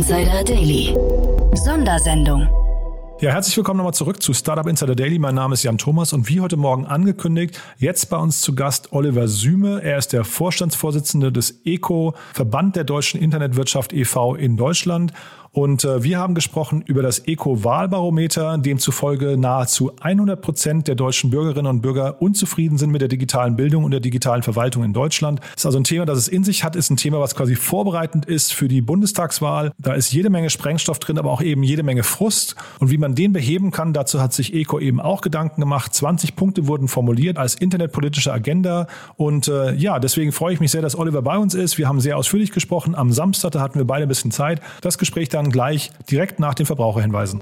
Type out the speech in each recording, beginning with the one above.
Insider Daily. Sondersendung. Ja, herzlich willkommen nochmal zurück zu Startup Insider Daily. Mein Name ist Jan Thomas und wie heute Morgen angekündigt, jetzt bei uns zu Gast Oliver Süme. Er ist der Vorstandsvorsitzende des ECO, Verband der deutschen Internetwirtschaft e.V. in Deutschland und äh, wir haben gesprochen über das Eco-Wahlbarometer, demzufolge nahezu 100 Prozent der deutschen Bürgerinnen und Bürger unzufrieden sind mit der digitalen Bildung und der digitalen Verwaltung in Deutschland. Ist also ein Thema, das es in sich hat, ist ein Thema, was quasi vorbereitend ist für die Bundestagswahl. Da ist jede Menge Sprengstoff drin, aber auch eben jede Menge Frust. Und wie man den beheben kann, dazu hat sich ECO eben auch Gedanken gemacht. 20 Punkte wurden formuliert als internetpolitische Agenda. Und äh, ja, deswegen freue ich mich sehr, dass Oliver bei uns ist. Wir haben sehr ausführlich gesprochen. Am Samstag, hatten wir beide ein bisschen Zeit. Das Gespräch da dann gleich direkt nach den Verbraucherhinweisen.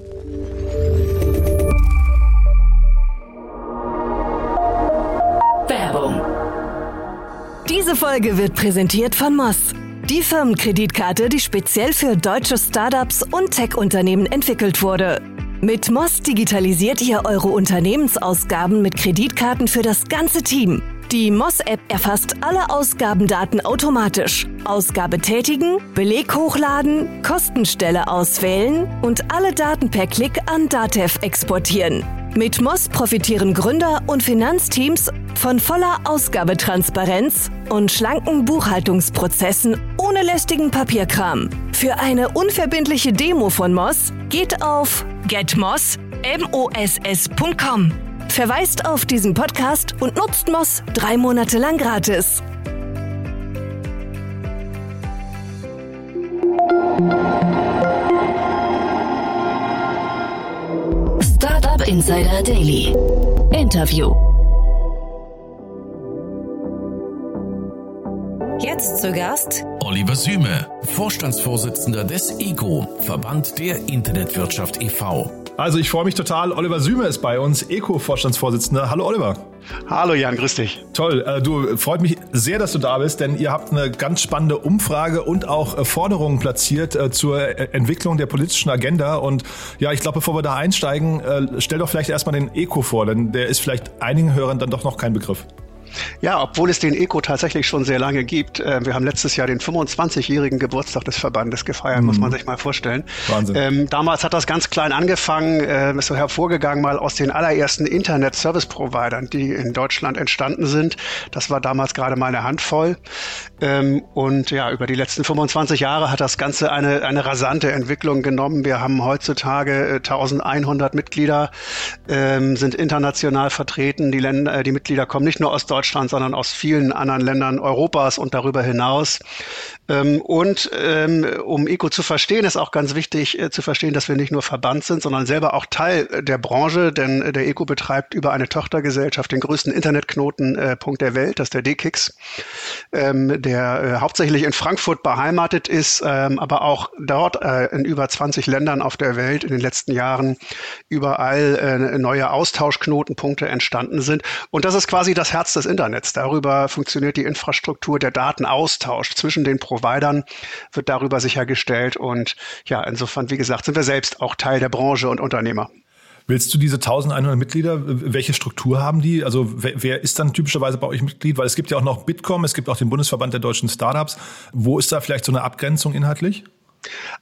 Werbung. Diese Folge wird präsentiert von Moss. Die Firmenkreditkarte, die speziell für deutsche Startups und Tech-Unternehmen entwickelt wurde. Mit Moss digitalisiert ihr eure Unternehmensausgaben mit Kreditkarten für das ganze Team. Die Moss-App erfasst alle Ausgabendaten automatisch. Ausgabe tätigen, Beleg hochladen, Kostenstelle auswählen und alle Daten per Klick an Datev exportieren. Mit Moss profitieren Gründer und Finanzteams von voller Ausgabetransparenz und schlanken Buchhaltungsprozessen ohne lästigen Papierkram. Für eine unverbindliche Demo von Moss geht auf getmoss.com. Verweist auf diesen Podcast und nutzt Moss drei Monate lang gratis. Startup Insider Daily. Interview. Jetzt zu Gast Oliver Süme, Vorstandsvorsitzender des EGO, Verband der Internetwirtschaft e.V. Also ich freue mich total. Oliver Süme ist bei uns, ECO-Vorstandsvorsitzender. Hallo Oliver. Hallo Jan, grüß dich. Toll, äh, du freut mich sehr, dass du da bist, denn ihr habt eine ganz spannende Umfrage und auch äh, Forderungen platziert äh, zur Entwicklung der politischen Agenda. Und ja, ich glaube, bevor wir da einsteigen, stell doch vielleicht erstmal den ECO vor, denn der ist vielleicht einigen Hörern dann doch noch kein Begriff. Ja, obwohl es den ECO tatsächlich schon sehr lange gibt. Äh, wir haben letztes Jahr den 25-jährigen Geburtstag des Verbandes gefeiert, mhm. muss man sich mal vorstellen. Wahnsinn. Ähm, damals hat das ganz klein angefangen, äh, ist so hervorgegangen mal aus den allerersten Internet-Service-Providern, die in Deutschland entstanden sind. Das war damals gerade mal eine Handvoll. Ähm, und ja, über die letzten 25 Jahre hat das Ganze eine, eine rasante Entwicklung genommen. Wir haben heutzutage äh, 1100 Mitglieder, ähm, sind international vertreten. Die Länder, äh, die Mitglieder kommen nicht nur aus Deutschland, Deutschland, sondern aus vielen anderen Ländern Europas und darüber hinaus. Ähm, und ähm, um ECO zu verstehen, ist auch ganz wichtig äh, zu verstehen, dass wir nicht nur Verband sind, sondern selber auch Teil der Branche, denn äh, der ECO betreibt über eine Tochtergesellschaft den größten Internetknotenpunkt der Welt, das ist der DKIX, ähm, der äh, hauptsächlich in Frankfurt beheimatet ist, aber auch dort in über 20 Ländern auf der Welt in den letzten Jahren überall neue Austauschknotenpunkte entstanden sind. Und das ist quasi das Herz des Internets. Darüber funktioniert die Infrastruktur, der Datenaustausch zwischen den Providern wird darüber sichergestellt. Und ja, insofern, wie gesagt, sind wir selbst auch Teil der Branche und Unternehmer. Willst du diese 1100 Mitglieder, welche Struktur haben die? Also wer, wer, ist dann typischerweise bei euch Mitglied? Weil es gibt ja auch noch Bitkom, es gibt auch den Bundesverband der deutschen Startups. Wo ist da vielleicht so eine Abgrenzung inhaltlich?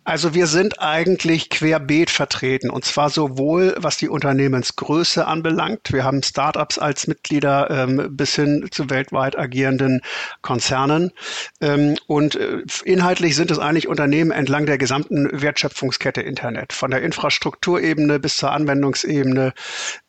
Also wir sind eigentlich querbeet vertreten und zwar sowohl was die Unternehmensgröße anbelangt. Wir haben Startups als Mitglieder ähm, bis hin zu weltweit agierenden Konzernen ähm, und äh, inhaltlich sind es eigentlich Unternehmen entlang der gesamten Wertschöpfungskette Internet, von der Infrastrukturebene bis zur Anwendungsebene,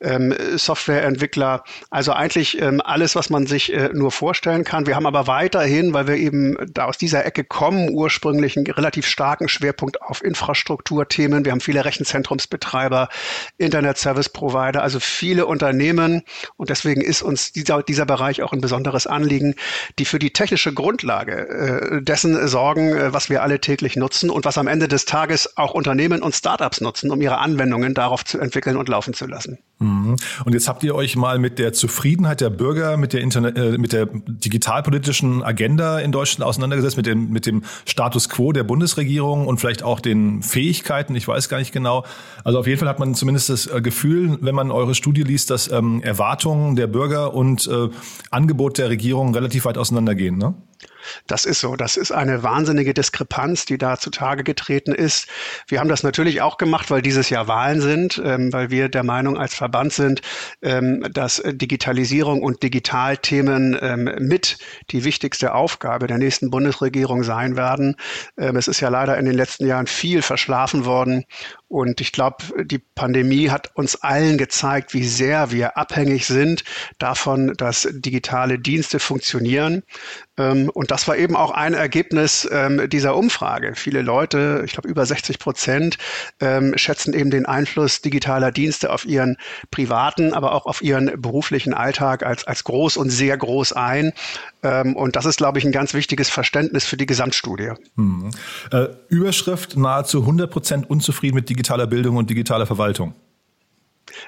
ähm, Softwareentwickler, also eigentlich ähm, alles, was man sich äh, nur vorstellen kann. Wir haben aber weiterhin, weil wir eben da aus dieser Ecke kommen, ursprünglich einen relativ starken starken Schwerpunkt auf Infrastrukturthemen. Wir haben viele Rechenzentrumsbetreiber, Internet Service Provider, also viele Unternehmen. Und deswegen ist uns dieser, dieser Bereich auch ein besonderes Anliegen, die für die technische Grundlage äh, dessen sorgen, äh, was wir alle täglich nutzen und was am Ende des Tages auch Unternehmen und Startups nutzen, um ihre Anwendungen darauf zu entwickeln und laufen zu lassen. Mhm. Und jetzt habt ihr euch mal mit der Zufriedenheit der Bürger, mit der Internet, äh, mit der digitalpolitischen Agenda in Deutschland auseinandergesetzt, mit dem, mit dem Status quo der Bundesregierung und vielleicht auch den Fähigkeiten, ich weiß gar nicht genau. Also auf jeden Fall hat man zumindest das äh, Gefühl, wenn man eure Studie liest, dass ähm, Erwartungen der Bürger und äh, Angebot der Regierung relativ weit auseinandergehen, ne? Das ist so. Das ist eine wahnsinnige Diskrepanz, die da zutage getreten ist. Wir haben das natürlich auch gemacht, weil dieses Jahr Wahlen sind, ähm, weil wir der Meinung als Verband sind, ähm, dass Digitalisierung und Digitalthemen ähm, mit die wichtigste Aufgabe der nächsten Bundesregierung sein werden. Ähm, es ist ja leider in den letzten Jahren viel verschlafen worden und ich glaube, die Pandemie hat uns allen gezeigt, wie sehr wir abhängig sind davon, dass digitale Dienste funktionieren. Ähm, und das war eben auch ein Ergebnis ähm, dieser Umfrage. Viele Leute, ich glaube über 60 Prozent, ähm, schätzen eben den Einfluss digitaler Dienste auf ihren privaten, aber auch auf ihren beruflichen Alltag als, als groß und sehr groß ein. Und das ist, glaube ich, ein ganz wichtiges Verständnis für die Gesamtstudie. Hm. Äh, Überschrift nahezu 100 Prozent unzufrieden mit digitaler Bildung und digitaler Verwaltung.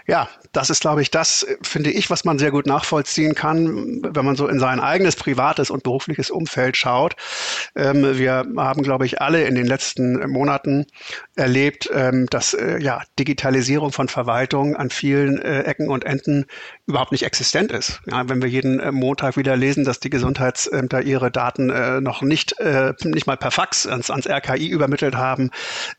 Ja, das ist, glaube ich, das, finde ich, was man sehr gut nachvollziehen kann, wenn man so in sein eigenes privates und berufliches Umfeld schaut. Ähm, wir haben, glaube ich, alle in den letzten Monaten erlebt, ähm, dass äh, ja, Digitalisierung von Verwaltung an vielen äh, Ecken und Enden überhaupt nicht existent ist. Ja, wenn wir jeden äh, Montag wieder lesen, dass die Gesundheitsämter ihre Daten äh, noch nicht, äh, nicht mal per Fax ans, ans RKI übermittelt haben,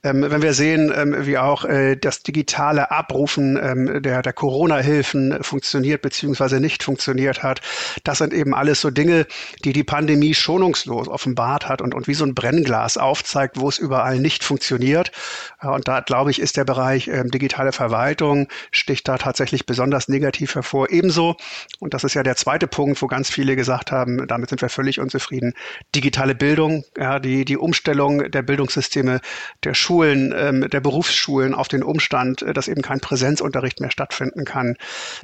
ähm, wenn wir sehen, ähm, wie auch äh, das digitale Abrufen der, der Corona-Hilfen funktioniert bzw. nicht funktioniert hat, das sind eben alles so Dinge, die die Pandemie schonungslos offenbart hat und, und wie so ein Brennglas aufzeigt, wo es überall nicht funktioniert. Und da, glaube ich, ist der Bereich ähm, digitale Verwaltung, sticht da tatsächlich besonders negativ hervor. Ebenso, und das ist ja der zweite Punkt, wo ganz viele gesagt haben, damit sind wir völlig unzufrieden, digitale Bildung, ja, die, die Umstellung der Bildungssysteme der Schulen, ähm, der Berufsschulen auf den Umstand, äh, dass eben kein Präsenzunterricht mehr stattfinden kann.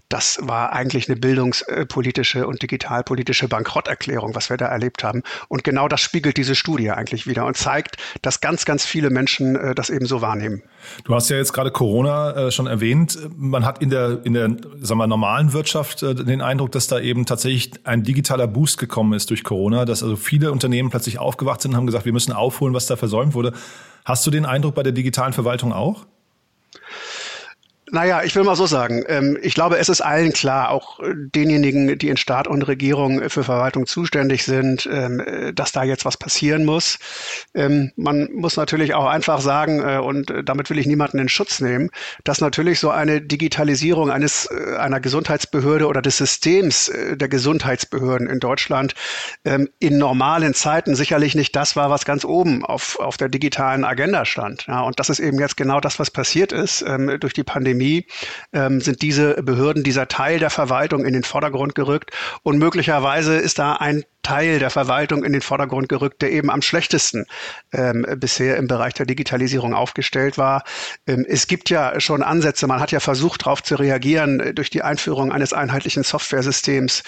Das war eigentlich eine bildungspolitische und digitalpolitische Bankrotterklärung, was wir da erlebt haben. Und genau das spiegelt diese Studie eigentlich wieder und zeigt, dass ganz, ganz viele Menschen äh, das eben so wahrnehmen. Du hast ja jetzt gerade Corona äh, schon erwähnt. Man hat in der, in der sagen wir, normalen Wirtschaft äh, den Eindruck, dass da eben tatsächlich ein digitaler Boost gekommen ist durch Corona, dass also viele Unternehmen plötzlich aufgewacht sind und haben gesagt, wir müssen aufholen, was da versäumt wurde. Hast du den Eindruck bei der digitalen Verwaltung auch? Naja, ich will mal so sagen, ähm, ich glaube, es ist allen klar, auch äh, denjenigen, die in Staat und Regierung für Verwaltung zuständig sind, ähm, äh, dass da jetzt was passieren muss. Ähm, man muss natürlich auch einfach sagen, äh, und damit will ich niemanden in Schutz nehmen, dass natürlich so eine Digitalisierung eines, einer Gesundheitsbehörde oder des Systems der Gesundheitsbehörden in Deutschland in normalen Zeiten sicherlich nicht das war, was ganz oben auf, auf der digitalen Agenda stand. Ja, und das ist eben jetzt genau das, was passiert ist durch die Pandemie. Pandemie ähm, sind diese Behörden, dieser Teil der Verwaltung in den Vordergrund gerückt. Und möglicherweise ist da ein Teil der Verwaltung in den Vordergrund gerückt, der eben am schlechtesten ähm, bisher im Bereich der Digitalisierung aufgestellt war. Ähm, es gibt ja schon Ansätze, man hat ja versucht, darauf zu reagieren äh, durch die Einführung eines einheitlichen Softwaresystems.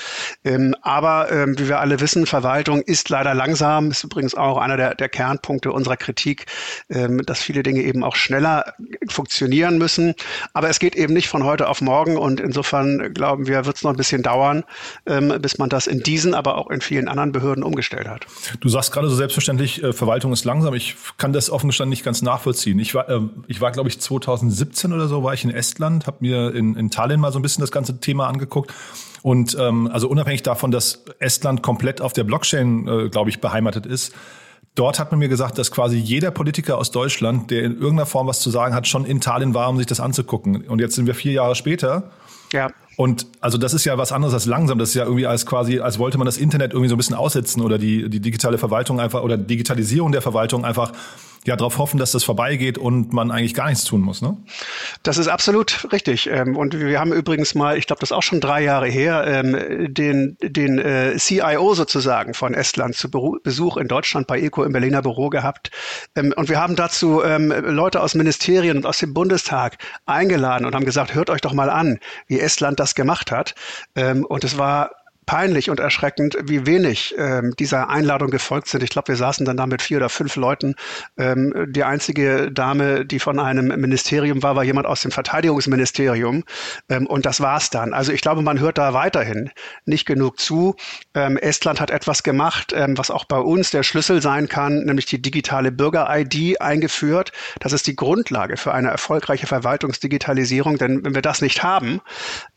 Ähm, aber ähm, wie wir alle wissen, Verwaltung ist leider langsam. Ist übrigens auch einer der, der Kernpunkte unserer Kritik, ähm, dass viele Dinge eben auch schneller funktionieren müssen. Aber es geht eben nicht von heute auf morgen und insofern glauben wir, wird es noch ein bisschen dauern, ähm, bis man das in diesen, aber auch in vielen anderen Behörden umgestellt hat. Du sagst gerade so selbstverständlich, äh, Verwaltung ist langsam. Ich kann das offen gestanden nicht ganz nachvollziehen. Ich war, äh, ich war glaube ich, 2017 oder so, war ich in Estland, habe mir in, in Tallinn mal so ein bisschen das ganze Thema angeguckt. Und ähm, also unabhängig davon, dass Estland komplett auf der Blockchain, äh, glaube ich, beheimatet ist, Dort hat man mir gesagt, dass quasi jeder Politiker aus Deutschland, der in irgendeiner Form was zu sagen hat, schon in Tallinn war, um sich das anzugucken. Und jetzt sind wir vier Jahre später. Ja. Und also das ist ja was anderes als langsam. Das ist ja irgendwie als quasi, als wollte man das Internet irgendwie so ein bisschen aussetzen oder die, die digitale Verwaltung einfach oder Digitalisierung der Verwaltung einfach ja darauf hoffen, dass das vorbeigeht und man eigentlich gar nichts tun muss. Ne? Das ist absolut richtig. Ähm, und wir haben übrigens mal, ich glaube, das ist auch schon drei Jahre her, ähm, den, den äh, CIO sozusagen von Estland zu Besuch in Deutschland bei ECO im Berliner Büro gehabt. Ähm, und wir haben dazu Leute aus Ministerien und aus dem Bundestag eingeladen und haben gesagt, hört euch doch mal an, wie Estland das gemacht hat. Und es war peinlich und erschreckend, wie wenig ähm, dieser Einladung gefolgt sind. Ich glaube, wir saßen dann da mit vier oder fünf Leuten. Ähm, die einzige Dame, die von einem Ministerium war, war jemand aus dem Verteidigungsministerium. Ähm, und das war's dann. Also ich glaube, man hört da weiterhin nicht genug zu. Ähm, Estland hat etwas gemacht, ähm, was auch bei uns der Schlüssel sein kann, nämlich die digitale Bürger-ID eingeführt. Das ist die Grundlage für eine erfolgreiche Verwaltungsdigitalisierung. Denn wenn wir das nicht haben,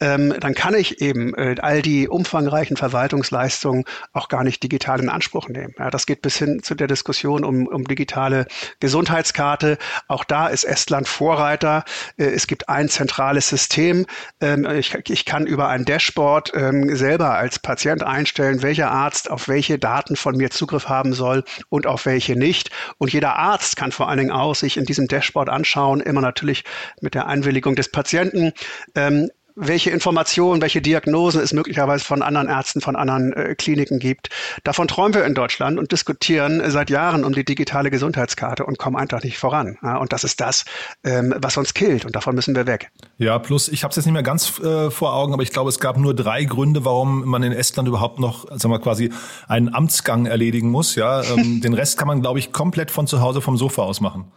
ähm, dann kann ich eben äh, all die umfangreichen Bereichen Verwaltungsleistungen auch gar nicht digital in Anspruch nehmen. Ja, das geht bis hin zu der Diskussion um, um digitale Gesundheitskarte. Auch da ist Estland Vorreiter. Äh, es gibt ein zentrales System. Ähm, ich, ich kann über ein Dashboard ähm, selber als Patient einstellen, welcher Arzt auf welche Daten von mir Zugriff haben soll und auf welche nicht. Und jeder Arzt kann vor allen Dingen auch sich in diesem Dashboard anschauen, immer natürlich mit der Einwilligung des Patienten, ähm, welche Informationen, welche Diagnosen es möglicherweise von anderen Ärzten, von anderen äh, Kliniken gibt. Davon träumen wir in Deutschland und diskutieren seit Jahren um die digitale Gesundheitskarte und kommen einfach nicht voran. Ja, und das ist das, ähm, was uns killt und davon müssen wir weg. Ja, plus ich habe es jetzt nicht mehr ganz äh, vor Augen, aber ich glaube, es gab nur drei Gründe, warum man in Estland überhaupt noch, sagen wir quasi einen Amtsgang erledigen muss. Ja, ähm, den Rest kann man, glaube ich, komplett von zu Hause vom Sofa aus machen.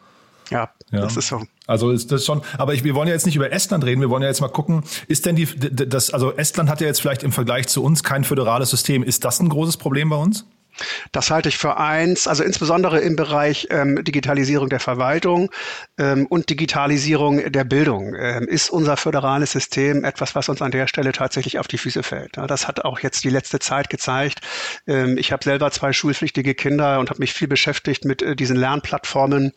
Ja, ja, das ist so. Also ist das schon, aber ich, wir wollen ja jetzt nicht über Estland reden, wir wollen ja jetzt mal gucken, ist denn die, das, also Estland hat ja jetzt vielleicht im Vergleich zu uns kein föderales System. Ist das ein großes Problem bei uns? Das halte ich für eins, also insbesondere im Bereich ähm, Digitalisierung der Verwaltung ähm, und Digitalisierung der Bildung ähm, ist unser föderales System etwas, was uns an der Stelle tatsächlich auf die Füße fällt. Ja, das hat auch jetzt die letzte Zeit gezeigt. Ähm, ich habe selber zwei schulpflichtige Kinder und habe mich viel beschäftigt mit äh, diesen Lernplattformen.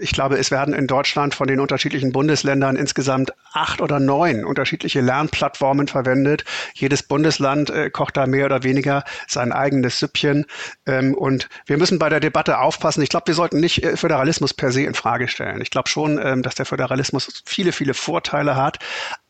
Ich glaube, es werden in Deutschland von den unterschiedlichen Bundesländern insgesamt acht oder neun unterschiedliche Lernplattformen verwendet. Jedes Bundesland äh, kocht da mehr oder weniger sein eigenes Süppchen. Ähm, und wir müssen bei der Debatte aufpassen. Ich glaube, wir sollten nicht äh, Föderalismus per se in Frage stellen. Ich glaube schon, ähm, dass der Föderalismus viele, viele Vorteile hat.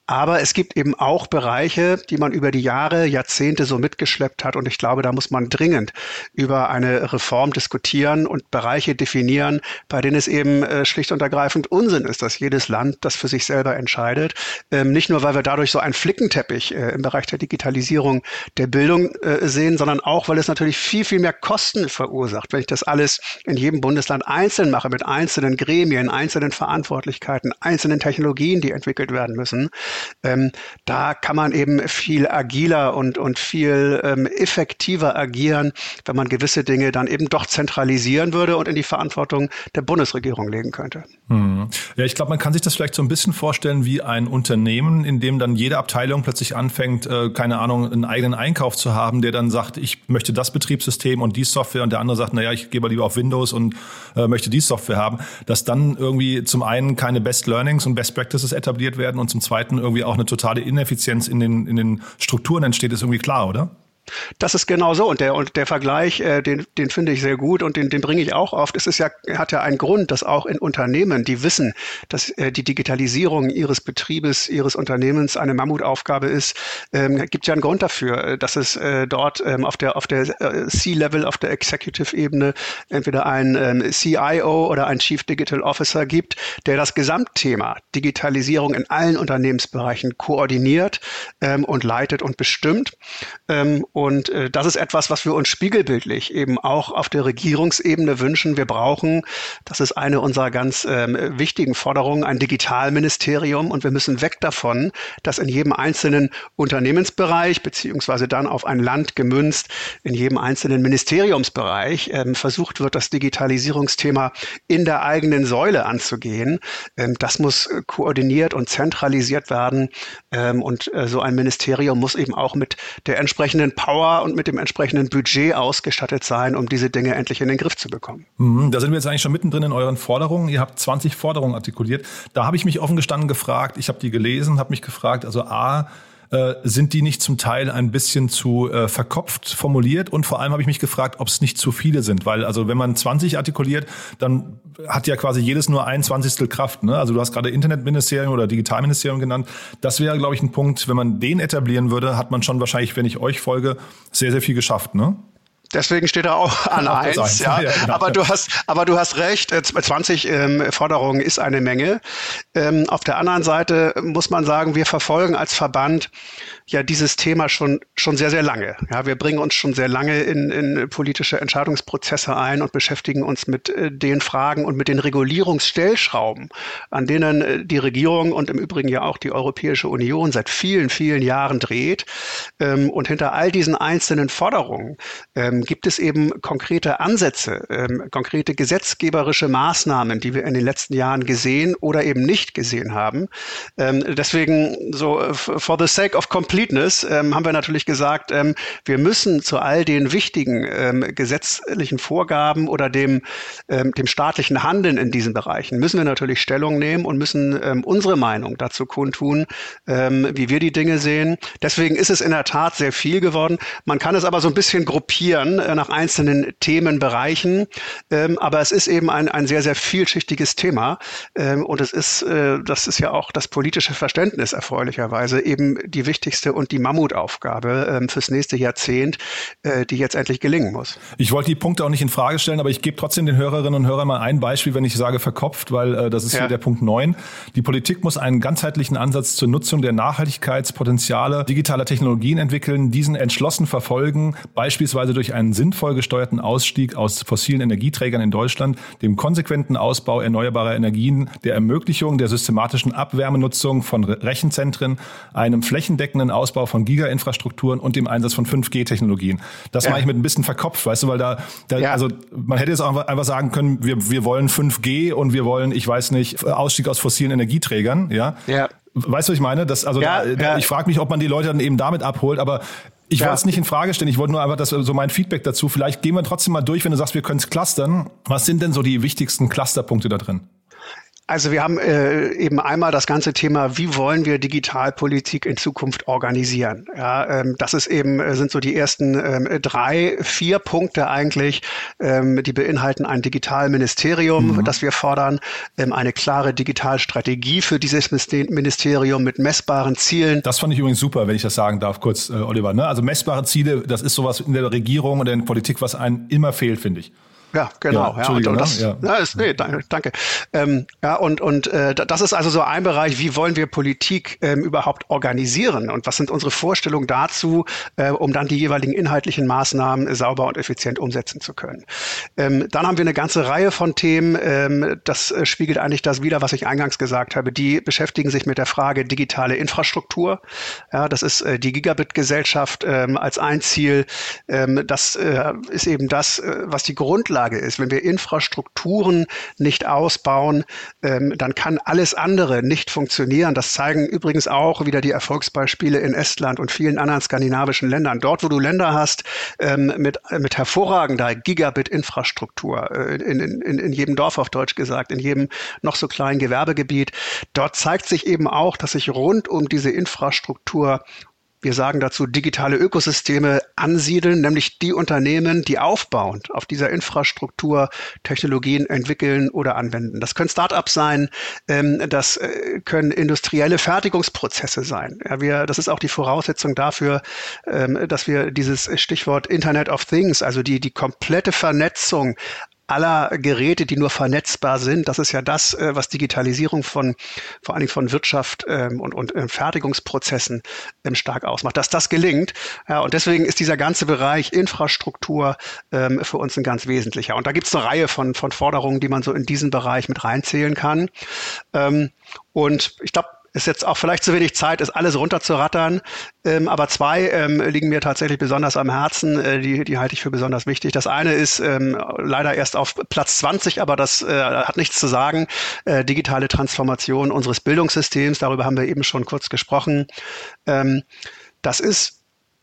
Aber es gibt eben auch Bereiche, die man über die Jahre, Jahrzehnte so mitgeschleppt hat. Und ich glaube, da muss man dringend über eine Reform diskutieren und Bereiche definieren, bei denen es eben äh, schlicht und ergreifend Unsinn ist, dass jedes Land das für sich selber entscheidet. Ähm, nicht nur, weil wir dadurch so einen Flickenteppich äh, im Bereich der Digitalisierung der Bildung äh, sehen, sondern auch, weil es natürlich viel, viel mehr Kosten verursacht, wenn ich das alles in jedem Bundesland einzeln mache, mit einzelnen Gremien, einzelnen Verantwortlichkeiten, einzelnen Technologien, die entwickelt werden müssen. Ähm, da kann man eben viel agiler und, und viel ähm, effektiver agieren, wenn man gewisse Dinge dann eben doch zentralisieren würde und in die Verantwortung der Bundesregierung legen könnte. Hm. Ja, ich glaube, man kann sich das vielleicht so ein bisschen vorstellen wie ein Unternehmen, in dem dann jede Abteilung plötzlich anfängt, äh, keine Ahnung, einen eigenen Einkauf zu haben, der dann sagt, ich möchte das Betriebssystem und die Software und der andere sagt, naja, ich gehe mal lieber auf Windows und äh, möchte die Software haben, dass dann irgendwie zum einen keine Best Learnings und Best Practices etabliert werden und zum zweiten irgendwie auch eine totale Ineffizienz in den, in den Strukturen entsteht, ist irgendwie klar, oder? Das ist genau so. Und der, und der Vergleich, äh, den, den finde ich sehr gut und den, den bringe ich auch oft. Es ist ja, hat ja einen Grund, dass auch in Unternehmen, die wissen, dass äh, die Digitalisierung ihres Betriebes, ihres Unternehmens eine Mammutaufgabe ist, ähm, gibt ja einen Grund dafür, äh, dass es äh, dort ähm, auf der, auf der äh, C-Level, auf der Executive-Ebene entweder ein ähm, CIO oder ein Chief Digital Officer gibt, der das Gesamtthema Digitalisierung in allen Unternehmensbereichen koordiniert ähm, und leitet und bestimmt. Ähm, und äh, das ist etwas, was wir uns spiegelbildlich eben auch auf der Regierungsebene wünschen. Wir brauchen, das ist eine unserer ganz ähm, wichtigen Forderungen, ein Digitalministerium. Und wir müssen weg davon, dass in jedem einzelnen Unternehmensbereich, beziehungsweise dann auf ein Land gemünzt, in jedem einzelnen Ministeriumsbereich ähm, versucht wird, das Digitalisierungsthema in der eigenen Säule anzugehen. Ähm, das muss äh, koordiniert und zentralisiert werden. Ähm, und äh, so ein Ministerium muss eben auch mit der entsprechenden und mit dem entsprechenden Budget ausgestattet sein, um diese Dinge endlich in den Griff zu bekommen. Mhm, da sind wir jetzt eigentlich schon mittendrin in euren Forderungen. Ihr habt 20 Forderungen artikuliert. Da habe ich mich offen gestanden gefragt, ich habe die gelesen, habe mich gefragt, also A, äh, sind die nicht zum Teil ein bisschen zu äh, verkopft formuliert? Und vor allem habe ich mich gefragt, ob es nicht zu viele sind, weil also wenn man 20 artikuliert, dann hat ja quasi jedes nur ein Zwanzigstel Kraft. Ne? Also du hast gerade Internetministerium oder Digitalministerium genannt. Das wäre, glaube ich, ein Punkt, wenn man den etablieren würde, hat man schon wahrscheinlich, wenn ich euch folge, sehr, sehr viel geschafft. Ne? Deswegen steht er auch an eins. Ja. ja genau. Aber du hast, aber du hast recht. 20 äh, ähm, Forderungen ist eine Menge. Ähm, auf der anderen Seite muss man sagen, wir verfolgen als Verband ja dieses Thema schon, schon sehr, sehr lange. Ja, wir bringen uns schon sehr lange in, in politische Entscheidungsprozesse ein und beschäftigen uns mit äh, den Fragen und mit den Regulierungsstellschrauben, an denen äh, die Regierung und im Übrigen ja auch die Europäische Union seit vielen, vielen Jahren dreht. Ähm, und hinter all diesen einzelnen Forderungen ähm, gibt es eben konkrete Ansätze, ähm, konkrete gesetzgeberische Maßnahmen, die wir in den letzten Jahren gesehen oder eben nicht gesehen haben. Ähm, deswegen so for the sake of complete Completeness ähm, haben wir natürlich gesagt, ähm, wir müssen zu all den wichtigen ähm, gesetzlichen Vorgaben oder dem, ähm, dem staatlichen Handeln in diesen Bereichen, müssen wir natürlich Stellung nehmen und müssen ähm, unsere Meinung dazu kundtun, ähm, wie wir die Dinge sehen. Deswegen ist es in der Tat sehr viel geworden. Man kann es aber so ein bisschen gruppieren äh, nach einzelnen Themenbereichen, ähm, aber es ist eben ein, ein sehr, sehr vielschichtiges Thema ähm, und es ist, äh, das ist ja auch das politische Verständnis erfreulicherweise eben die wichtigste und die Mammutaufgabe ähm, fürs nächste Jahrzehnt, äh, die jetzt endlich gelingen muss. Ich wollte die Punkte auch nicht in Frage stellen, aber ich gebe trotzdem den Hörerinnen und Hörern mal ein Beispiel, wenn ich sage verkopft, weil das ist ja. hier der Punkt 9. Die Politik muss einen ganzheitlichen Ansatz zur Nutzung der Nachhaltigkeitspotenziale digitaler Technologien entwickeln, diesen entschlossen verfolgen, beispielsweise durch einen sinnvoll gesteuerten Ausstieg aus fossilen Energieträgern in Deutschland, dem konsequenten Ausbau erneuerbarer Energien, der Ermöglichung der systematischen Abwärmenutzung von Rechenzentren, einem flächendeckenden Ausbau von Giga-Infrastrukturen und dem Einsatz von 5G-Technologien. Das ja. mache ich mit ein bisschen verkopft, weißt du, weil da, da ja. also man hätte jetzt auch einfach sagen können, wir, wir wollen 5G und wir wollen, ich weiß nicht, Ausstieg aus fossilen Energieträgern, ja. Ja. Weißt du, was ich meine? Das, also ja, da, ja. ich frage mich, ob man die Leute dann eben damit abholt, aber ich ja. wollte es nicht in Frage stellen. Ich wollte nur einfach das, so mein Feedback dazu. Vielleicht gehen wir trotzdem mal durch, wenn du sagst, wir können es clustern. Was sind denn so die wichtigsten Clusterpunkte da drin? Also wir haben äh, eben einmal das ganze Thema, wie wollen wir Digitalpolitik in Zukunft organisieren? Ja, ähm, das ist eben äh, sind so die ersten ähm, drei, vier Punkte eigentlich, ähm, die beinhalten ein Digitalministerium, mhm. das wir fordern, ähm, eine klare Digitalstrategie für dieses Ministerium mit messbaren Zielen. Das fand ich übrigens super, wenn ich das sagen darf, kurz, äh, Oliver. Ne? Also messbare Ziele, das ist sowas in der Regierung oder in der Politik, was einem immer fehlt, finde ich. Ja, genau. Ja, ja, und das, ja. ja ist, nee, danke. danke. Ähm, ja, und, und äh, das ist also so ein Bereich, wie wollen wir Politik ähm, überhaupt organisieren und was sind unsere Vorstellungen dazu, äh, um dann die jeweiligen inhaltlichen Maßnahmen sauber und effizient umsetzen zu können. Ähm, dann haben wir eine ganze Reihe von Themen, ähm, das äh, spiegelt eigentlich das wieder, was ich eingangs gesagt habe, die beschäftigen sich mit der Frage digitale Infrastruktur. Ja, das ist äh, die Gigabit-Gesellschaft ähm, als ein Ziel. Ähm, das äh, ist eben das, äh, was die Grundlage Grundlage ist. Wenn wir Infrastrukturen nicht ausbauen, ähm, dann kann alles andere nicht funktionieren. Das zeigen übrigens auch wieder die Erfolgsbeispiele in Estland und vielen anderen skandinavischen Ländern. Dort, wo du Länder hast ähm, mit, mit hervorragender Gigabit-Infrastruktur, äh, in, in, in jedem Dorf auf Deutsch gesagt, in jedem noch so kleinen Gewerbegebiet, dort zeigt sich eben auch, dass sich rund um diese Infrastruktur wir sagen dazu digitale Ökosysteme ansiedeln, nämlich die Unternehmen, die aufbauend auf dieser Infrastruktur Technologien entwickeln oder anwenden. Das können Startups sein, ähm, das äh, können industrielle Fertigungsprozesse sein. Ja, wir, das ist auch die Voraussetzung dafür, ähm, dass wir dieses Stichwort Internet of Things, also die, die komplette Vernetzung aller Geräte, die nur vernetzbar sind. Das ist ja das, äh, was Digitalisierung von vor allen Dingen von Wirtschaft ähm, und, und äh, Fertigungsprozessen ähm, stark ausmacht, dass das gelingt. Ja, und deswegen ist dieser ganze Bereich Infrastruktur ähm, für uns ein ganz wesentlicher. Und da gibt es eine Reihe von, von Forderungen, die man so in diesen Bereich mit reinzählen kann. Ähm, und ich glaube, ist jetzt auch vielleicht zu wenig Zeit, ist alles runterzurattern. Ähm, aber zwei ähm, liegen mir tatsächlich besonders am Herzen. Äh, die, die halte ich für besonders wichtig. Das eine ist ähm, leider erst auf Platz 20, aber das äh, hat nichts zu sagen. Äh, digitale Transformation unseres Bildungssystems. Darüber haben wir eben schon kurz gesprochen. Ähm, das ist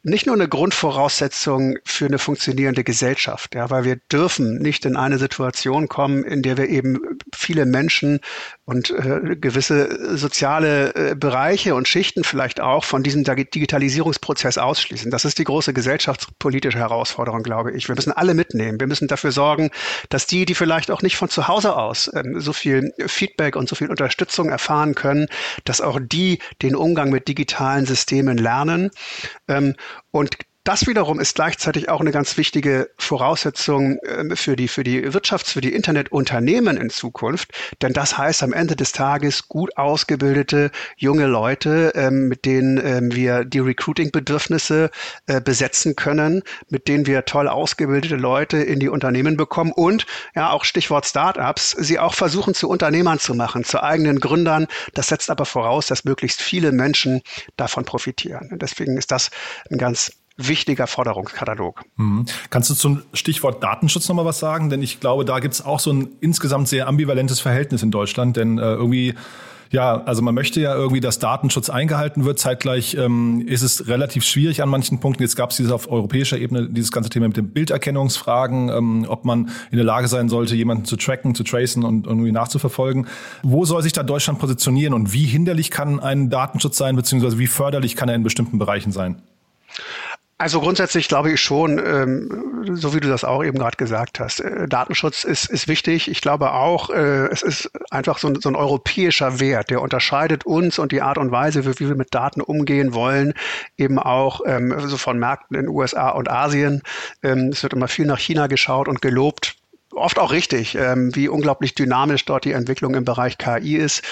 nicht nur eine Grundvoraussetzung für eine funktionierende Gesellschaft, ja, weil wir dürfen nicht in eine Situation kommen, in der wir eben viele Menschen und äh, gewisse soziale äh, Bereiche und Schichten vielleicht auch von diesem Digitalisierungsprozess ausschließen. Das ist die große gesellschaftspolitische Herausforderung, glaube ich. Wir müssen alle mitnehmen. Wir müssen dafür sorgen, dass die, die vielleicht auch nicht von zu Hause aus ähm, so viel Feedback und so viel Unterstützung erfahren können, dass auch die den Umgang mit digitalen Systemen lernen. Ähm, und das wiederum ist gleichzeitig auch eine ganz wichtige Voraussetzung ähm, für die, für die Wirtschafts-, für die Internetunternehmen in Zukunft. Denn das heißt am Ende des Tages gut ausgebildete junge Leute, ähm, mit denen ähm, wir die Recruiting-Bedürfnisse äh, besetzen können, mit denen wir toll ausgebildete Leute in die Unternehmen bekommen und ja auch Stichwort Startups, sie auch versuchen zu Unternehmern zu machen, zu eigenen Gründern. Das setzt aber voraus, dass möglichst viele Menschen davon profitieren. Und deswegen ist das ein ganz wichtiger Forderungskatalog. Mhm. Kannst du zum Stichwort Datenschutz nochmal was sagen? Denn ich glaube, da gibt es auch so ein insgesamt sehr ambivalentes Verhältnis in Deutschland, denn äh, irgendwie Ja, also man möchte ja irgendwie, dass Datenschutz eingehalten wird. Zeitgleich ähm, ist es relativ schwierig an manchen Punkten. Jetzt gab es dieses auf europäischer Ebene dieses ganze Thema mit den Bilderkennungsfragen, ähm, ob man in der Lage sein sollte, jemanden zu tracken, zu tracen und irgendwie nachzuverfolgen. Wo soll sich da Deutschland positionieren und wie hinderlich kann ein Datenschutz sein, beziehungsweise wie förderlich kann er in bestimmten Bereichen sein? Also grundsätzlich glaube ich schon, ähm, so wie du das auch eben gerade gesagt hast, äh, Datenschutz ist, ist wichtig. Ich glaube auch, äh, es ist einfach so ein, so ein europäischer Wert, der unterscheidet uns und die Art und Weise, wie, wie wir mit Daten umgehen wollen, eben auch ähm, so von Märkten in USA und Asien. Ähm, es wird immer viel nach China geschaut und gelobt oft auch richtig, ähm, wie unglaublich dynamisch dort die Entwicklung im Bereich KI ist.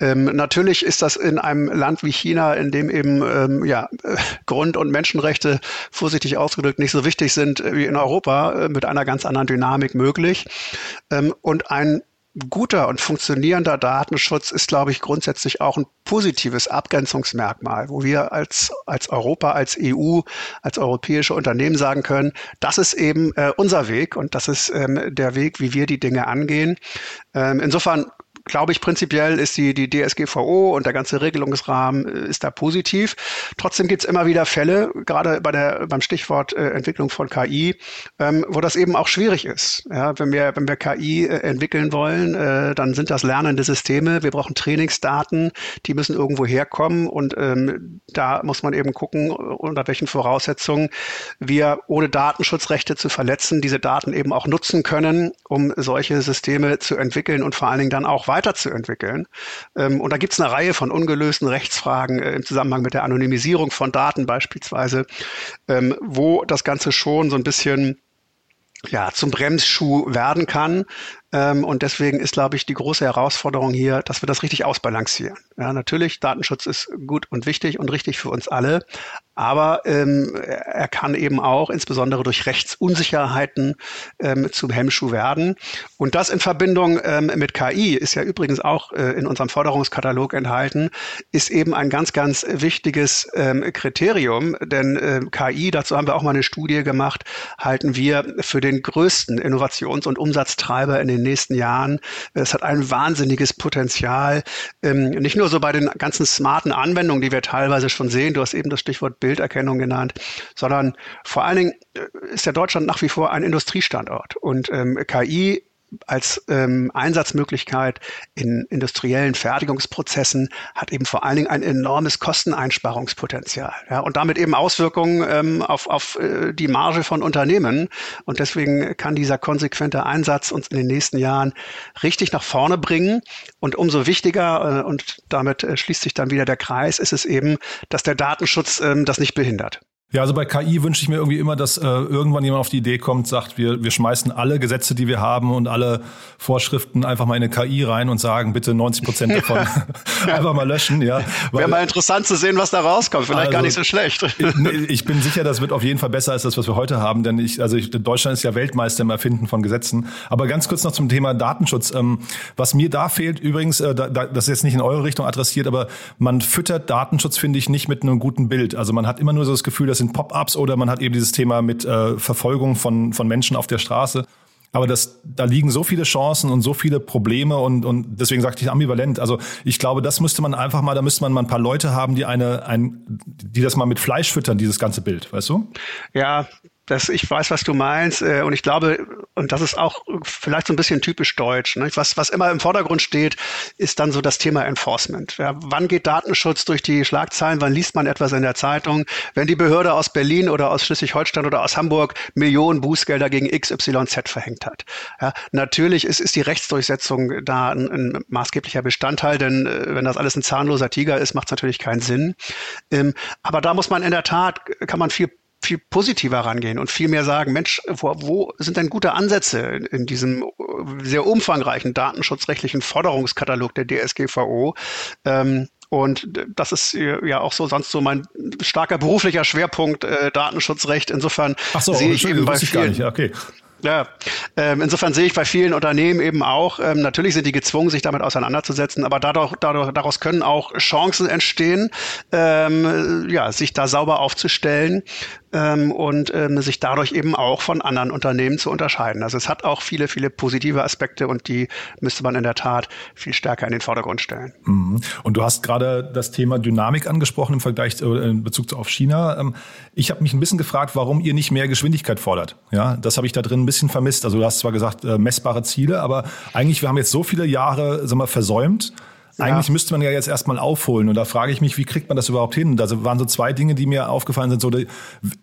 Ähm, natürlich ist das in einem Land wie China, in dem eben ähm, ja, äh, Grund- und Menschenrechte vorsichtig ausgedrückt nicht so wichtig sind wie in Europa, äh, mit einer ganz anderen Dynamik möglich. Ähm, und ein guter und funktionierender Datenschutz ist, glaube ich, grundsätzlich auch ein positives Abgrenzungsmerkmal, wo wir als, als Europa, als EU, als europäische Unternehmen sagen können, das ist eben äh, unser Weg und das ist ähm, der Weg, wie wir die Dinge angehen. Ähm, insofern glaube ich, prinzipiell ist die, die DSGVO und der ganze Regelungsrahmen äh, ist da positiv. Trotzdem gibt es immer wieder Fälle, gerade bei der, beim Stichwort äh, Entwicklung von KI, ähm, wo das eben auch schwierig ist. Ja, wenn, wir, wenn wir KI äh, entwickeln wollen, äh, dann sind das lernende Systeme. Wir brauchen Trainingsdaten, die müssen irgendwo herkommen und ähm, da muss man eben gucken, unter welchen Voraussetzungen wir ohne Datenschutzrechte zu verletzen, diese Daten eben auch nutzen können, um solche Systeme zu entwickeln und vor allen Dingen dann auch weiterzuentwickeln. Ähm, und da gibt es eine Reihe von ungelösten Rechtsfragen äh, im Zusammenhang mit der Anonymisierung von Daten beispielsweise, ähm, wo das Ganze schon so ein bisschen ja, zum Bremsschuh werden kann. Ähm, und deswegen ist, glaube ich, die große Herausforderung hier, dass wir das richtig ausbalancieren. Ja, natürlich, Datenschutz ist gut und wichtig und richtig für uns alle. Aber ähm, er kann eben auch insbesondere durch Rechtsunsicherheiten ähm, zum Hemmschuh werden. Und das in Verbindung ähm, mit KI ist ja übrigens auch äh, in unserem Forderungskatalog enthalten, ist eben ein ganz, ganz wichtiges ähm, Kriterium. Denn äh, KI, dazu haben wir auch mal eine Studie gemacht, halten wir für den größten Innovations- und Umsatztreiber in den den nächsten Jahren. Es hat ein wahnsinniges Potenzial, ähm, nicht nur so bei den ganzen smarten Anwendungen, die wir teilweise schon sehen, du hast eben das Stichwort Bilderkennung genannt, sondern vor allen Dingen äh, ist ja Deutschland nach wie vor ein Industriestandort. Und ähm, KI als ähm, Einsatzmöglichkeit in industriellen Fertigungsprozessen hat eben vor allen Dingen ein enormes Kosteneinsparungspotenzial ja, und damit eben Auswirkungen ähm, auf, auf äh, die Marge von Unternehmen. Und deswegen kann dieser konsequente Einsatz uns in den nächsten Jahren richtig nach vorne bringen. Und umso wichtiger, äh, und damit äh, schließt sich dann wieder der Kreis, ist es eben, dass der Datenschutz ähm, das nicht behindert. Ja, also bei KI wünsche ich mir irgendwie immer, dass äh, irgendwann jemand auf die Idee kommt, sagt, wir, wir schmeißen alle Gesetze, die wir haben und alle Vorschriften einfach mal in eine KI rein und sagen, bitte 90 Prozent davon einfach mal löschen. Ja, Wäre mal interessant zu sehen, was da rauskommt. Vielleicht also, gar nicht so schlecht. ich, ich bin sicher, das wird auf jeden Fall besser als das, was wir heute haben, denn ich, also ich, Deutschland ist ja Weltmeister im Erfinden von Gesetzen. Aber ganz kurz noch zum Thema Datenschutz. Ähm, was mir da fehlt, übrigens, äh, da, das ist jetzt nicht in eure Richtung adressiert, aber man füttert Datenschutz, finde ich, nicht mit einem guten Bild. Also man hat immer nur so das Gefühl, dass sind Pop-ups oder man hat eben dieses Thema mit äh, Verfolgung von, von Menschen auf der Straße. Aber das, da liegen so viele Chancen und so viele Probleme und, und deswegen sagte ich ambivalent. Also ich glaube, das müsste man einfach mal, da müsste man mal ein paar Leute haben, die eine, ein, die das mal mit Fleisch füttern, dieses ganze Bild, weißt du? Ja, das, ich weiß, was du meinst. Äh, und ich glaube, und das ist auch vielleicht so ein bisschen typisch deutsch. Ne? Was, was immer im Vordergrund steht, ist dann so das Thema Enforcement. Ja, wann geht Datenschutz durch die Schlagzeilen? Wann liest man etwas in der Zeitung? Wenn die Behörde aus Berlin oder aus Schleswig-Holstein oder aus Hamburg Millionen Bußgelder gegen XYZ verhängt hat. Ja, natürlich ist, ist die Rechtsdurchsetzung da ein, ein maßgeblicher Bestandteil, denn äh, wenn das alles ein zahnloser Tiger ist, macht es natürlich keinen Sinn. Ähm, aber da muss man in der Tat, kann man viel viel positiver rangehen und viel mehr sagen, Mensch, wo, wo sind denn gute Ansätze in, in, diesem sehr umfangreichen datenschutzrechtlichen Forderungskatalog der DSGVO? Ähm, und das ist ja auch so sonst so mein starker beruflicher Schwerpunkt, äh, Datenschutzrecht. Insofern Ach so, sehe ich eben bei vielen, okay. Ja, ähm, insofern sehe ich bei vielen Unternehmen eben auch, ähm, natürlich sind die gezwungen, sich damit auseinanderzusetzen, aber dadurch, dadurch daraus können auch Chancen entstehen, ähm, ja, sich da sauber aufzustellen ähm, und ähm, sich dadurch eben auch von anderen Unternehmen zu unterscheiden. Also es hat auch viele, viele positive Aspekte und die müsste man in der Tat viel stärker in den Vordergrund stellen. Mhm. Und du hast gerade das Thema Dynamik angesprochen im Vergleich äh, in Bezug auf China. Ähm, ich habe mich ein bisschen gefragt, warum ihr nicht mehr Geschwindigkeit fordert. Ja, das habe ich da drin ein bisschen vermisst. Also du hast zwar gesagt äh, messbare Ziele, aber eigentlich wir haben jetzt so viele Jahre, sagen wir, versäumt eigentlich ja. müsste man ja jetzt erstmal aufholen. Und da frage ich mich, wie kriegt man das überhaupt hin? Da waren so zwei Dinge, die mir aufgefallen sind. So,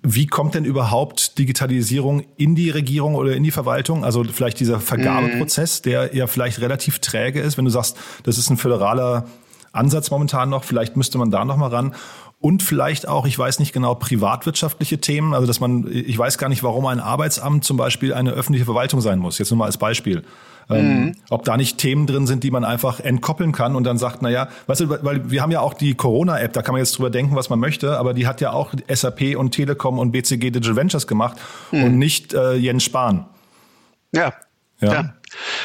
wie kommt denn überhaupt Digitalisierung in die Regierung oder in die Verwaltung? Also vielleicht dieser Vergabeprozess, mhm. der ja vielleicht relativ träge ist. Wenn du sagst, das ist ein föderaler Ansatz momentan noch, vielleicht müsste man da noch mal ran. Und vielleicht auch, ich weiß nicht genau, privatwirtschaftliche Themen. Also, dass man, ich weiß gar nicht, warum ein Arbeitsamt zum Beispiel eine öffentliche Verwaltung sein muss. Jetzt nur mal als Beispiel. Ähm, mhm. Ob da nicht Themen drin sind, die man einfach entkoppeln kann und dann sagt, na ja, weißt du, weil wir haben ja auch die Corona-App, da kann man jetzt drüber denken, was man möchte, aber die hat ja auch SAP und Telekom und BCG Digital Ventures gemacht mhm. und nicht äh, Jens Spahn. Ja, ja, ja.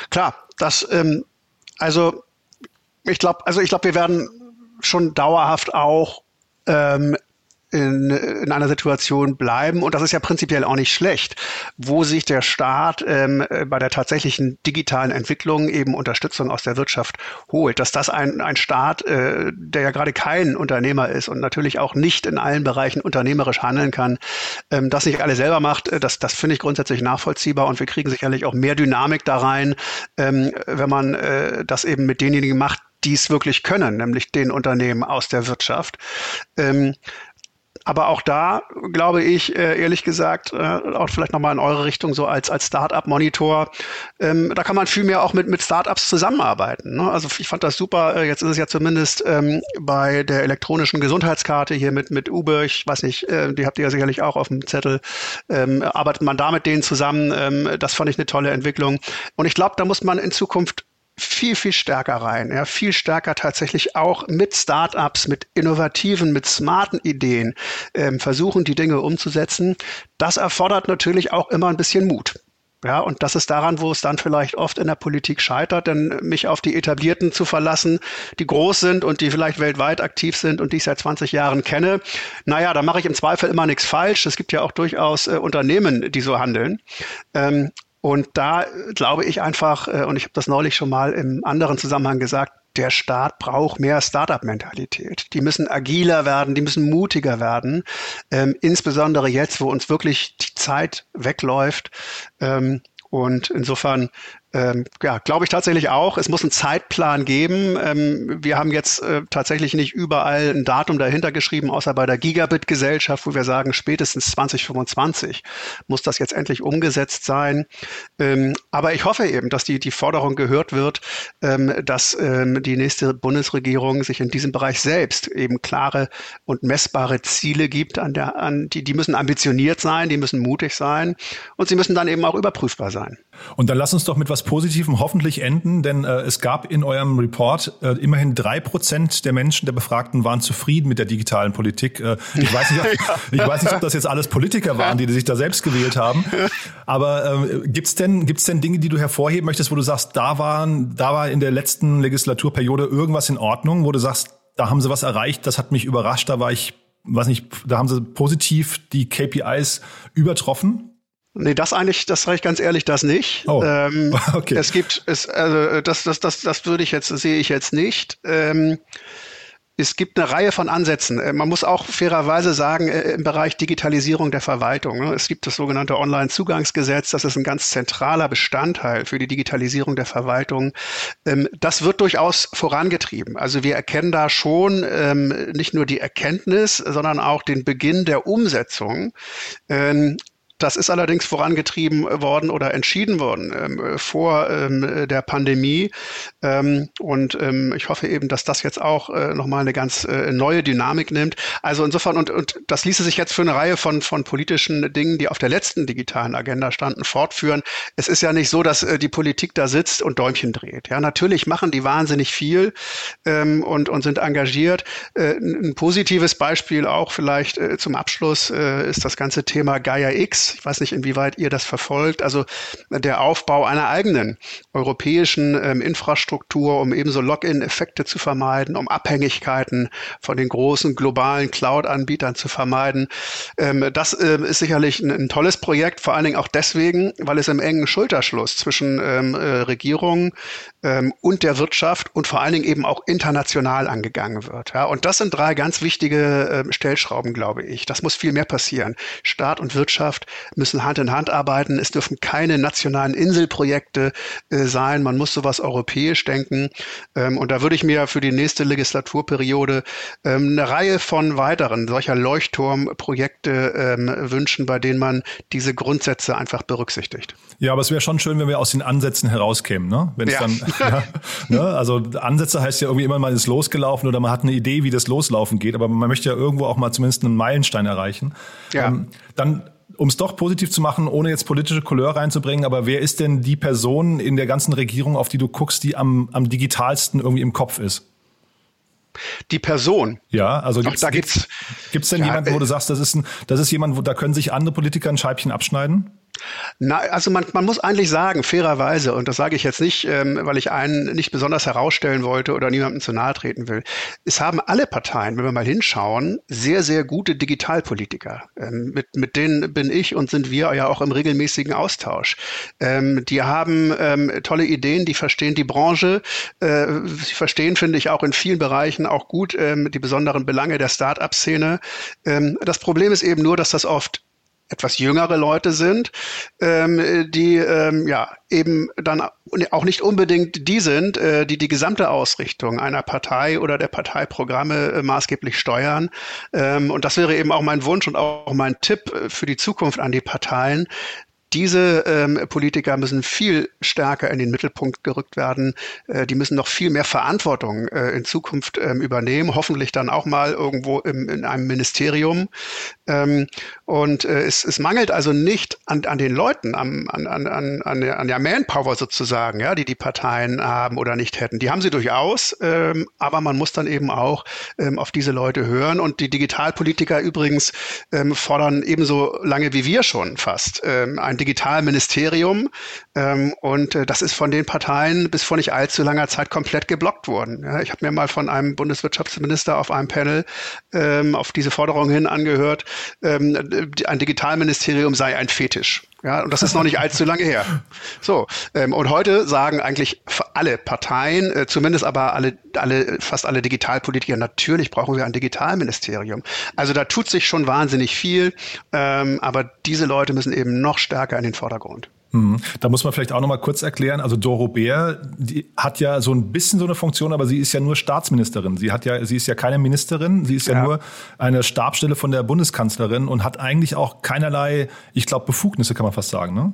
klar. Das, ähm, also ich glaube, also ich glaube, wir werden schon dauerhaft auch ähm, in, in einer Situation bleiben. Und das ist ja prinzipiell auch nicht schlecht, wo sich der Staat ähm, bei der tatsächlichen digitalen Entwicklung eben Unterstützung aus der Wirtschaft holt. Dass das ein, ein Staat, äh, der ja gerade kein Unternehmer ist und natürlich auch nicht in allen Bereichen unternehmerisch handeln kann, ähm, das nicht alle selber macht, äh, das, das finde ich grundsätzlich nachvollziehbar. Und wir kriegen sicherlich auch mehr Dynamik da rein, ähm, wenn man äh, das eben mit denjenigen macht, die es wirklich können, nämlich den Unternehmen aus der Wirtschaft. Ähm, aber auch da glaube ich, äh, ehrlich gesagt, äh, auch vielleicht nochmal in eure Richtung so als, als Startup-Monitor, ähm, da kann man viel mehr auch mit, mit Startups zusammenarbeiten. Ne? Also ich fand das super. Äh, jetzt ist es ja zumindest ähm, bei der elektronischen Gesundheitskarte hier mit, mit Uber, ich weiß nicht, äh, die habt ihr ja sicherlich auch auf dem Zettel, ähm, arbeitet man da mit denen zusammen. Ähm, das fand ich eine tolle Entwicklung. Und ich glaube, da muss man in Zukunft viel, viel stärker rein. Ja, viel stärker tatsächlich auch mit Startups, mit innovativen, mit smarten Ideen ähm, versuchen, die Dinge umzusetzen. Das erfordert natürlich auch immer ein bisschen Mut. Ja, und das ist daran, wo es dann vielleicht oft in der Politik scheitert, denn mich auf die Etablierten zu verlassen, die groß sind und die vielleicht weltweit aktiv sind und die ich seit 20 Jahren kenne, naja, da mache ich im Zweifel immer nichts falsch. Es gibt ja auch durchaus äh, Unternehmen, die so handeln. Ähm, und da glaube ich einfach, äh, und ich habe das neulich schon mal im anderen Zusammenhang gesagt, der Staat braucht mehr Startup-Mentalität. Die müssen agiler werden, die müssen mutiger werden, ähm, insbesondere jetzt, wo uns wirklich die Zeit wegläuft. Ähm, und insofern ähm, ja, glaube ich tatsächlich auch. Es muss einen Zeitplan geben. Ähm, wir haben jetzt äh, tatsächlich nicht überall ein Datum dahinter geschrieben, außer bei der Gigabit-Gesellschaft, wo wir sagen, spätestens 2025 muss das jetzt endlich umgesetzt sein. Ähm, aber ich hoffe eben, dass die, die Forderung gehört wird, ähm, dass ähm, die nächste Bundesregierung sich in diesem Bereich selbst eben klare und messbare Ziele gibt, an der, an die, die müssen ambitioniert sein, die müssen mutig sein und sie müssen dann eben auch überprüfbar sein. Und dann lass uns doch mit was Positivem hoffentlich enden, denn äh, es gab in eurem Report äh, immerhin drei Prozent der Menschen, der Befragten, waren zufrieden mit der digitalen Politik. Äh, ich, weiß nicht, ob, ich weiß nicht, ob das jetzt alles Politiker waren, die sich da selbst gewählt haben. Aber äh, gibt's denn, gibt's denn Dinge, die du hervorheben möchtest, wo du sagst, da waren, da war in der letzten Legislaturperiode irgendwas in Ordnung, wo du sagst, da haben sie was erreicht, das hat mich überrascht, da war ich, weiß nicht, da haben sie positiv die KPIs übertroffen? Nee, das eigentlich, das sage ich ganz ehrlich, das nicht. Oh. Ähm, okay. Es gibt, es, also das, das, das, das würde ich jetzt, sehe ich jetzt nicht. Ähm, es gibt eine Reihe von Ansätzen. Äh, man muss auch fairerweise sagen, äh, im Bereich Digitalisierung der Verwaltung. Ne, es gibt das sogenannte Online-Zugangsgesetz. Das ist ein ganz zentraler Bestandteil für die Digitalisierung der Verwaltung. Ähm, das wird durchaus vorangetrieben. Also wir erkennen da schon ähm, nicht nur die Erkenntnis, sondern auch den Beginn der Umsetzung. Das ist allerdings vorangetrieben worden oder entschieden worden ähm, vor ähm, der Pandemie. Ähm, und ähm, ich hoffe eben, dass das jetzt auch äh, nochmal eine ganz äh, neue Dynamik nimmt. Also insofern, und, und das ließe sich jetzt für eine Reihe von, von politischen Dingen, die auf der letzten digitalen Agenda standen, fortführen. Es ist ja nicht so, dass äh, die Politik da sitzt und Däumchen dreht. Ja, natürlich machen die wahnsinnig viel ähm, und, und sind engagiert. Äh, ein positives Beispiel auch vielleicht äh, zum Abschluss äh, ist das ganze Thema Gaia X ich weiß nicht, inwieweit ihr das verfolgt, also der Aufbau einer eigenen europäischen ähm, Infrastruktur, um ebenso Login-Effekte zu vermeiden, um Abhängigkeiten von den großen globalen Cloud-Anbietern zu vermeiden. Ähm, das äh, ist sicherlich ein, ein, tolles Projekt, vor allen Dingen auch deswegen, weil es im engen Schulterschluss zwischen ähm, äh, Regierungen ähm, und der Wirtschaft und vor allen Dingen eben auch international angegangen wird. Ja, und das sind drei ganz wichtige äh, Stellschrauben, glaube ich. Das muss viel mehr passieren. Staat und Wirtschaft müssen Hand in Hand arbeiten. Es dürfen keine nationalen Inselprojekte äh, sein. Man muss sowas europäisch denken. Ähm, und da würde ich mir für die nächste Legislaturperiode ähm, eine Reihe von weiteren solcher Leuchtturmprojekte ähm, wünschen, bei denen man diese Grundsätze einfach berücksichtigt. Ja, aber es wäre schon schön, wenn wir aus den Ansätzen herauskämen, ne? Wenn es ja. dann, ja, ne? Also Ansätze heißt ja irgendwie immer, man ist losgelaufen oder man hat eine Idee, wie das loslaufen geht, aber man möchte ja irgendwo auch mal zumindest einen Meilenstein erreichen. Ja. Ähm, dann um es doch positiv zu machen, ohne jetzt politische Couleur reinzubringen, aber wer ist denn die Person in der ganzen Regierung, auf die du guckst, die am, am digitalsten irgendwie im Kopf ist? Die Person. Ja, also gibt's, Ach, da gibt's, gibt's denn ja, jemanden, wo du sagst, das ist ein, das ist jemand, wo da können sich andere Politiker ein Scheibchen abschneiden? Na, also man, man muss eigentlich sagen, fairerweise, und das sage ich jetzt nicht, ähm, weil ich einen nicht besonders herausstellen wollte oder niemandem zu nahe treten will, es haben alle Parteien, wenn wir mal hinschauen, sehr, sehr gute Digitalpolitiker. Ähm, mit, mit denen bin ich und sind wir ja auch im regelmäßigen Austausch. Ähm, die haben ähm, tolle Ideen, die verstehen die Branche, äh, sie verstehen, finde ich, auch in vielen Bereichen auch gut ähm, die besonderen Belange der Start-up-Szene. Ähm, das Problem ist eben nur, dass das oft etwas jüngere Leute sind, ähm, die ähm, ja eben dann auch nicht unbedingt die sind, äh, die die gesamte Ausrichtung einer Partei oder der Parteiprogramme äh, maßgeblich steuern. Ähm, und das wäre eben auch mein Wunsch und auch mein Tipp äh, für die Zukunft an die Parteien, diese ähm, Politiker müssen viel stärker in den Mittelpunkt gerückt werden. Äh, die müssen noch viel mehr Verantwortung äh, in Zukunft ähm, übernehmen, hoffentlich dann auch mal irgendwo im, in einem Ministerium. Ähm, und äh, es, es mangelt also nicht an, an den Leuten, an, an, an, an, der, an der Manpower sozusagen, ja, die die Parteien haben oder nicht hätten. Die haben sie durchaus, ähm, aber man muss dann eben auch ähm, auf diese Leute hören. Und die Digitalpolitiker übrigens ähm, fordern ebenso lange wie wir schon fast ähm, ein Digitalministerium. Ähm, und äh, das ist von den Parteien bis vor nicht allzu langer Zeit komplett geblockt worden. Ja, ich habe mir mal von einem Bundeswirtschaftsminister auf einem Panel ähm, auf diese Forderung hin angehört, ähm, ein Digitalministerium sei ein Fetisch. Ja, und das ist noch nicht allzu lange her. So, ähm, und heute sagen eigentlich alle Parteien, äh, zumindest aber alle, alle, fast alle Digitalpolitiker, natürlich brauchen wir ein Digitalministerium. Also da tut sich schon wahnsinnig viel, ähm, aber diese Leute müssen eben noch stärker in den Vordergrund. Mhm. Da muss man vielleicht auch noch mal kurz erklären. Also Doro Bär, die hat ja so ein bisschen so eine Funktion, aber sie ist ja nur Staatsministerin. Sie hat ja, sie ist ja keine Ministerin. Sie ist ja, ja nur eine Stabstelle von der Bundeskanzlerin und hat eigentlich auch keinerlei, ich glaube, Befugnisse kann man fast sagen, ne?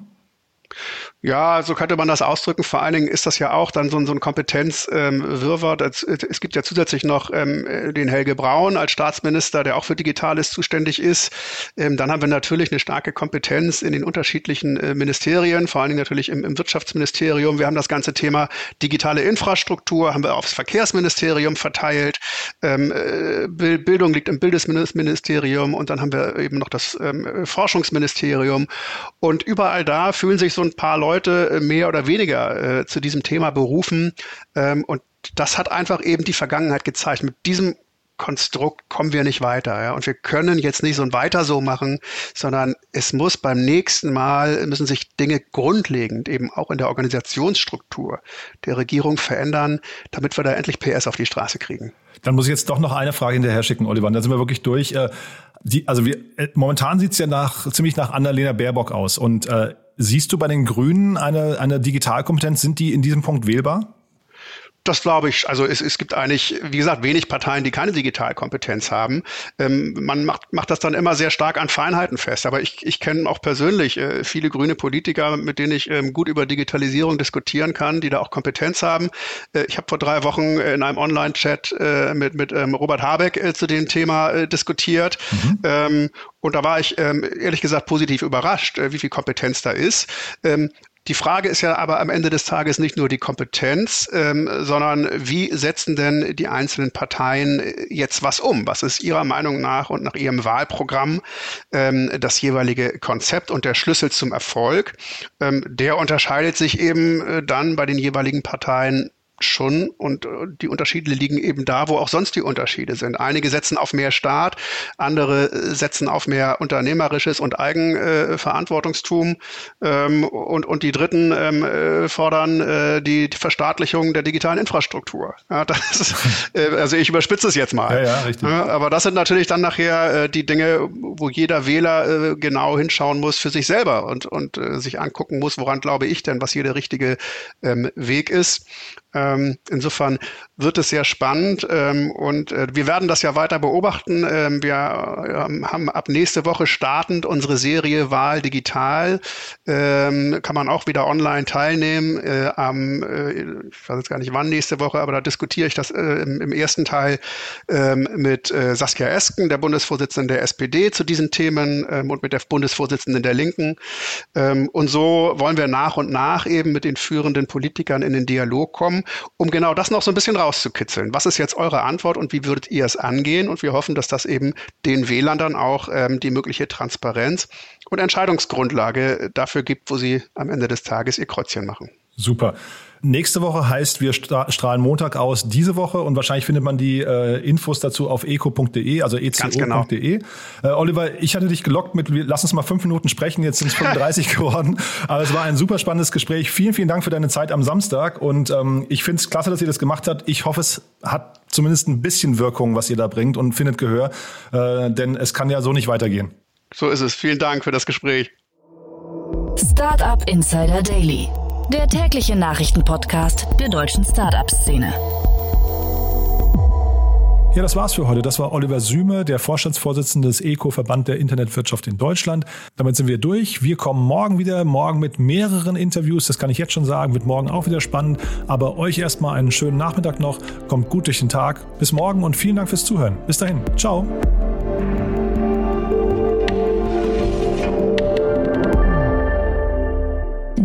Ja, so könnte man das ausdrücken. Vor allen Dingen ist das ja auch dann so, ein, so ein Kompetenzwirrwarr. Ähm, es gibt ja zusätzlich noch ähm, den Helge Braun als Staatsminister, der auch für Digitales zuständig ist. Ähm, dann haben wir natürlich eine starke Kompetenz in den unterschiedlichen äh, Ministerien, vor allen Dingen natürlich im, im, Wirtschaftsministerium. Wir haben das ganze Thema digitale Infrastruktur, haben wir aufs Verkehrsministerium verteilt. Ähm, äh, Bildung liegt im Bildesministerium und dann haben wir eben noch das ähm, Forschungsministerium. Und überall da fühlen sich so ein paar Leute äh, mehr oder weniger äh, zu diesem Thema berufen. Ähm, und das hat einfach eben die Vergangenheit gezeigt. Mit diesem Konstrukt kommen wir nicht weiter. Ja? Und wir können jetzt nicht so ein Weiter so machen, sondern es muss beim nächsten Mal, müssen sich Dinge grundlegend eben auch in der Organisationsstruktur der Regierung verändern, damit wir da endlich PS auf die Straße kriegen. Dann muss ich jetzt doch noch eine Frage hinterher schicken, Oliver. Da sind wir wirklich durch. Äh, die, also wir, äh, momentan sieht es ja nach, ziemlich nach Annalena Baerbock aus. Und äh, Siehst du bei den Grünen eine, eine Digitalkompetenz? Sind die in diesem Punkt wählbar? Das glaube ich. Also es, es gibt eigentlich, wie gesagt, wenig Parteien, die keine Digitalkompetenz haben. Ähm, man macht, macht das dann immer sehr stark an Feinheiten fest. Aber ich, ich kenne auch persönlich äh, viele grüne Politiker, mit denen ich ähm, gut über Digitalisierung diskutieren kann, die da auch Kompetenz haben. Äh, ich habe vor drei Wochen in einem Online-Chat äh, mit, mit ähm, Robert Habeck äh, zu dem Thema äh, diskutiert. Mhm. Ähm, und da war ich ähm, ehrlich gesagt positiv überrascht, äh, wie viel Kompetenz da ist. Die Frage ist ja aber am Ende des Tages nicht nur die Kompetenz, ähm, sondern wie setzen denn die einzelnen Parteien jetzt was um? Was ist Ihrer Meinung nach und nach Ihrem Wahlprogramm ähm, das jeweilige Konzept und der Schlüssel zum Erfolg? Ähm, der unterscheidet sich eben äh, dann bei den jeweiligen Parteien schon und äh, die Unterschiede liegen eben da, wo auch sonst die Unterschiede sind. Einige setzen auf mehr Staat, andere äh, setzen auf mehr unternehmerisches und Eigenverantwortungstum ähm, und, und die Dritten ähm, äh, fordern äh, die, die Verstaatlichung der digitalen Infrastruktur. Ja, das ist, äh, also ich überspitze es jetzt mal. Ja, ja, richtig. Aber das sind natürlich dann nachher äh, die Dinge, wo jeder Wähler äh, genau hinschauen muss für sich selber und, und äh, sich angucken muss, woran glaube ich denn, was hier der richtige ähm, Weg ist. Ähm, insofern wird es sehr spannend ähm, und äh, wir werden das ja weiter beobachten. Ähm, wir ähm, haben ab nächste Woche startend unsere Serie Wahl digital. Ähm, kann man auch wieder online teilnehmen. Äh, am, äh, ich weiß jetzt gar nicht wann nächste Woche, aber da diskutiere ich das äh, im, im, ersten Teil ähm, mit äh, Saskia Esken, der Bundesvorsitzenden der SPD, zu diesen Themen und mit der Bundesvorsitzenden der Linken. und so wollen wir nach und nach eben mit den führenden Politikern in den Dialog kommen um genau das noch so ein bisschen rauszukitzeln. Was ist jetzt eure Antwort und wie würdet ihr es angehen? Und wir hoffen, dass das eben den Wählern dann auch ähm, die mögliche Transparenz und Entscheidungsgrundlage dafür gibt, wo sie am Ende des Tages ihr Kreuzchen machen. Super. Nächste Woche heißt, wir strahlen Montag aus diese Woche und wahrscheinlich findet man die äh, Infos dazu auf eco.de, also eco.de. Genau. Äh, Oliver, ich hatte dich gelockt mit, lass uns mal fünf Minuten sprechen, jetzt sind es 35 geworden. Aber es war ein super spannendes Gespräch. Vielen, vielen Dank für deine Zeit am Samstag und ähm, ich finde es klasse, dass ihr das gemacht habt. Ich hoffe, es hat zumindest ein bisschen Wirkung, was ihr da bringt und findet Gehör, äh, denn es kann ja so nicht weitergehen. So ist es. Vielen Dank für das Gespräch. Startup Insider Daily der tägliche Nachrichtenpodcast der deutschen Startup-Szene. Ja, das war's für heute. Das war Oliver Süme, der Vorstandsvorsitzende des ECO-Verband der Internetwirtschaft in Deutschland. Damit sind wir durch. Wir kommen morgen wieder, morgen mit mehreren Interviews. Das kann ich jetzt schon sagen, wird morgen auch wieder spannend. Aber euch erstmal einen schönen Nachmittag noch. Kommt gut durch den Tag. Bis morgen und vielen Dank fürs Zuhören. Bis dahin. Ciao.